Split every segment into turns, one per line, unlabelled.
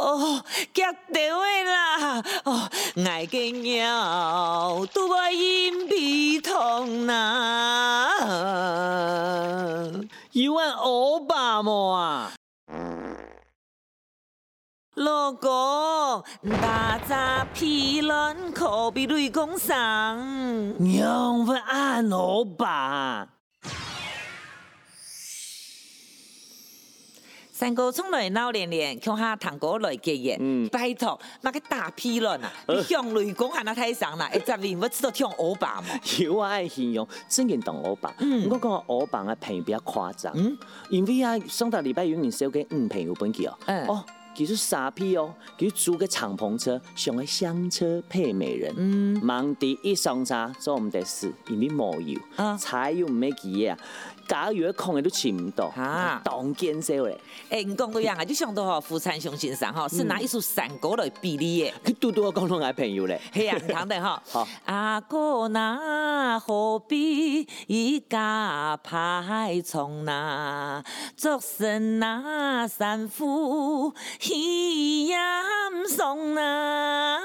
哦，夹到的啦！哦，爱个鸟都爱饮鼻痛呐。
有碗欧巴么啊？
老公，大闸皮卵可比雷公上，
娘们按欧巴。
三哥从来闹连连，看下堂哥来结业。嗯，拜托，那个大批人啊，你向雷公喊他太上啦，一十年我知道听欧巴嘛。
有啊爱形容，真嘅当欧巴。嗯，我讲欧巴嘅朋友比较夸张。嗯，因为啊，上个礼拜有人收给五朋友本去哦。嗯。哦，其实傻逼哦，佢租个敞篷车，上个香车配美人。嗯。忙地一上车做唔得事，因为冇油。啊。柴油唔咩嘢啊？加油空的都请唔到，啊，当建设嘞。
哎，你讲对呀，就想到吼，福山雄先生吼是拿一首山歌来比拟的。
佢多多讲拢爱朋友嘞。
嘿呀，听得哈。好。阿哥那何必一家排从那，作甚那三夫一样送啊。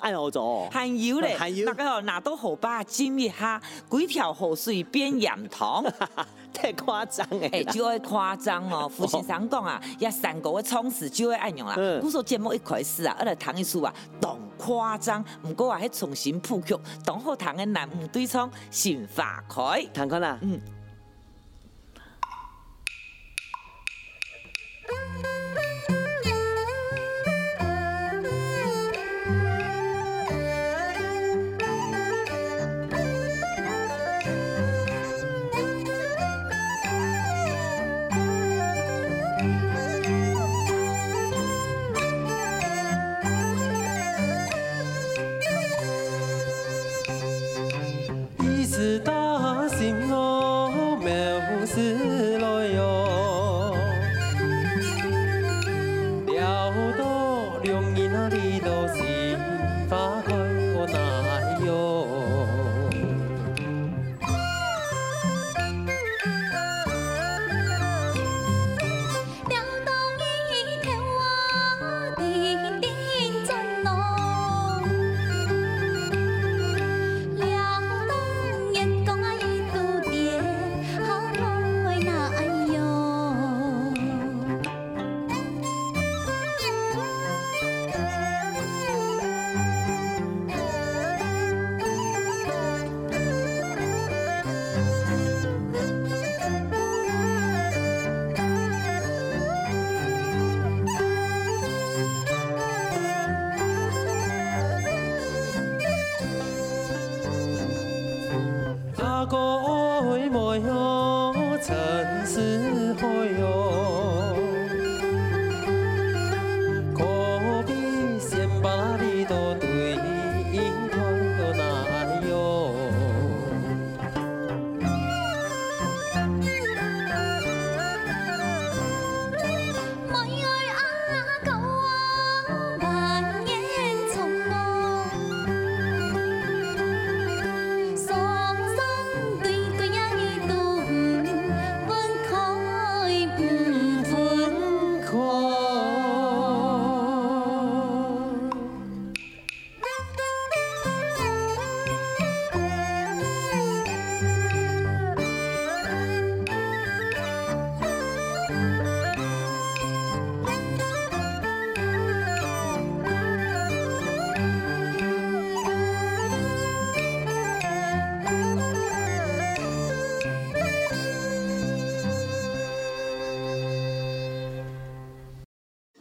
哎呦，做
还有嘞，还有那个拿到河坝浸一下，几条河水变盐塘，
太夸张哎！
哎，就爱夸张哦。父亲常讲啊，一三个嘅创始就会按用啦。我说节目一开始啊，二来谈一首啊，懂夸张，不过啊，还重新谱曲，当好谈嘅南吴对唱心花开，
谈过啦。嗯。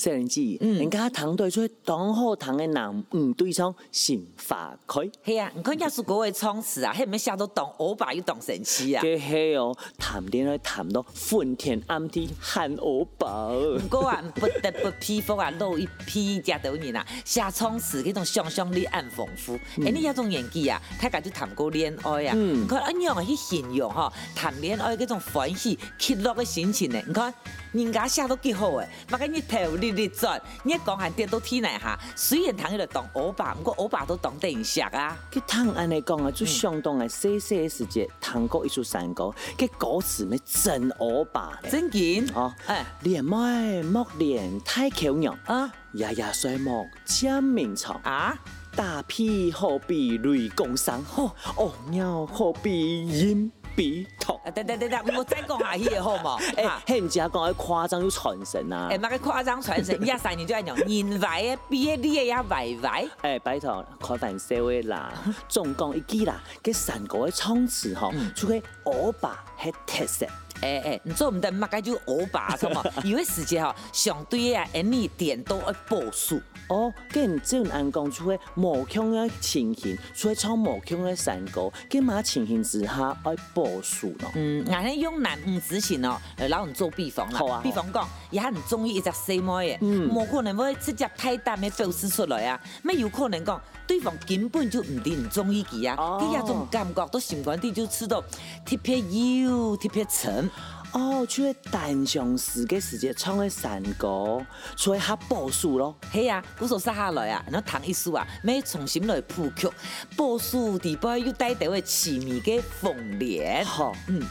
细人子，嗯，人家堂队出当好堂的人，唔对唱心花开。
系啊，你看亚叔国的创始啊，还没写到当欧巴又当神奇啊。
嘅系哦，谈恋爱谈到昏天暗地喊欧巴。
不过啊，不得不佩服啊，老一批家头人啊，写创始嗰种想象力很丰富。哎、嗯，你那种演技啊，大家就谈过恋爱啊，嗯，你看一样去形容哈，谈恋爱嗰种欢喜、快乐的心情呢？你看人家写到几好诶，那个日头你你转，你讲还跌到天来哈。虽然糖伊就当欧巴，不过欧巴都当电视啊。
佮糖安尼讲啊，就相当的细细的时节，糖果一出山歌，佮歌词咪真欧巴嘞。
真紧
哦，哎，连麦莫连太口娘啊，牙牙衰木签名草啊，大屁何必雷公山，哦，鸟何必阴。比痛！
等等等等，我再讲下去好冇？
哎，嘿，人家讲夸张又传神啊！
哎，那个夸张传神，一三年就爱讲人歪的，比的你也要歪歪。
哎，拜托，开玩笑的啦，总共一句啦，给山歌的唱词吼，除非欧巴系特色。
哎哎，你做唔得，乜该就欧巴，是冇？有的时节吼，相对啊，而你点都爱报数。
哦，跟正安讲出个无腔的情形，出来唱无腔的山歌，跟嘛情形之下爱报数咯。
嗯，俺系用男唔之前哦，来攞人做比方啦。好啊。比方讲，伊系唔中意一只细妹嘅，嗯，冇可能会直接太大嘅表示出来啊。咩有可能讲，对方根本就唔啲唔中意佢啊。哦。佢一种感觉都习惯啲就知道特别幽，特别沉。
哦，出去单相思嘅时节唱嘅山歌，所以较朴素咯。
系啊，古时杀下来啊，那唐一书啊，每重新来谱曲，朴素地背又带点嘅凄迷嘅风莲。好，嗯。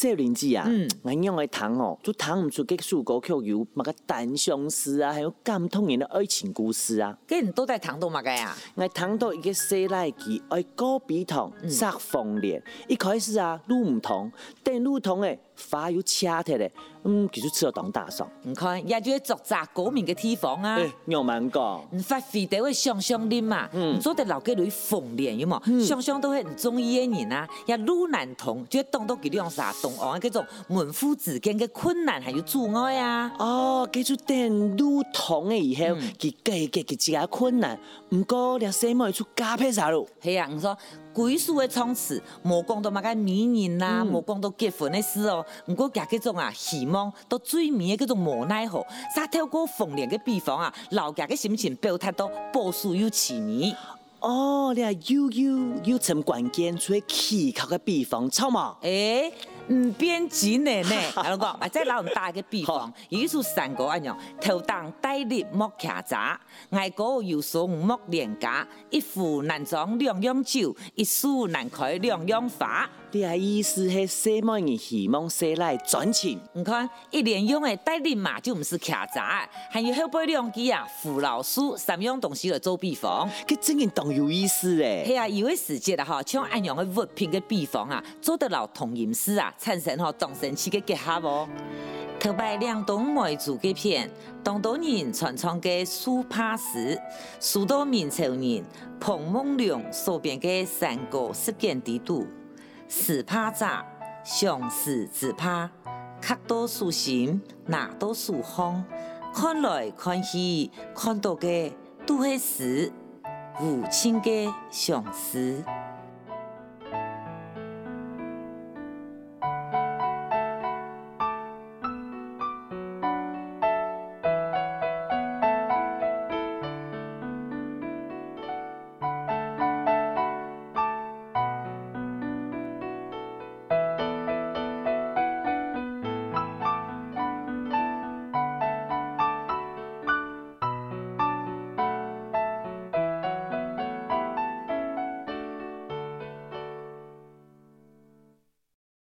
少年纪啊，俺用的糖哦，就糖唔出给苏果曲有乜个单相思啊，还有感动人的爱情故事啊。
跟你都在糖豆嘛个呀？
我糖豆一个西来记，爱高比糖，杀凤莲。一开始啊，路唔同，但路同诶，花又掐脱嘞。嗯，其实吃了当大爽。
你看，也就做杂国民的地方啊。
哎，牛蛮讲，
你发挥得会香香的嘛。嗯，做得老给你凤莲有冇？香香都会唔中意的人啊，也路难同，就当到佢哋用啥东岸嗰种门户之间的困难还有阻碍啊。
哦，记住等路同的以后，佢解决佢自家困难，唔过你细妹出加配啥咯？
系啊，你说。归属的冲刺，无讲到嘛个迷人啦，无讲到结婚的事哦。不过夹嗰种啊，希望到最尾嘅嗰种无奈何，煞透过凤莲嘅比方啊，老家的心情表达到波数又痴迷。
哦，你系悠悠又从关键，最奇巧嘅比方，错嘛？
诶。唔变钱的呢？阿老公，啊，再攞咁大嘅比方，有一首山歌一样，头当戴笠莫徛杂，外国有松莫廉价，一壶难装两样酒，一树难开两样花。
你啊意思系什么人希望谁来赚钱？
你看一连用的戴笠嘛，就唔是徛闸，还有后背两句啊，扶老树三样东西来做比方，
佢真系当有意思咧。
系啊，有位时节啊，哈，像安样的物品嘅比方啊，做得了同音诗啊。产生嗬当神奇嘅结合哦，特别两栋梅竹嘅片，当多人传唱嘅苏帕斯，苏多明朝人彭梦龙所编嘅山歌实践地图，自拍者，相思自拍，客多抒情，哪多抒芳，看来看去，看到个都是，无情的相思。